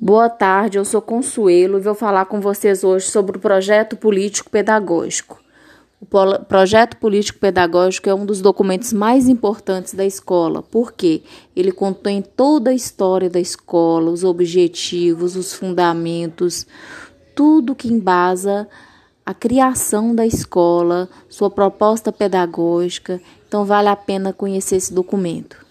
Boa tarde, eu sou Consuelo e vou falar com vocês hoje sobre o projeto político pedagógico. O projeto político pedagógico é um dos documentos mais importantes da escola, porque ele contém toda a história da escola, os objetivos, os fundamentos, tudo que embasa a criação da escola, sua proposta pedagógica. Então vale a pena conhecer esse documento.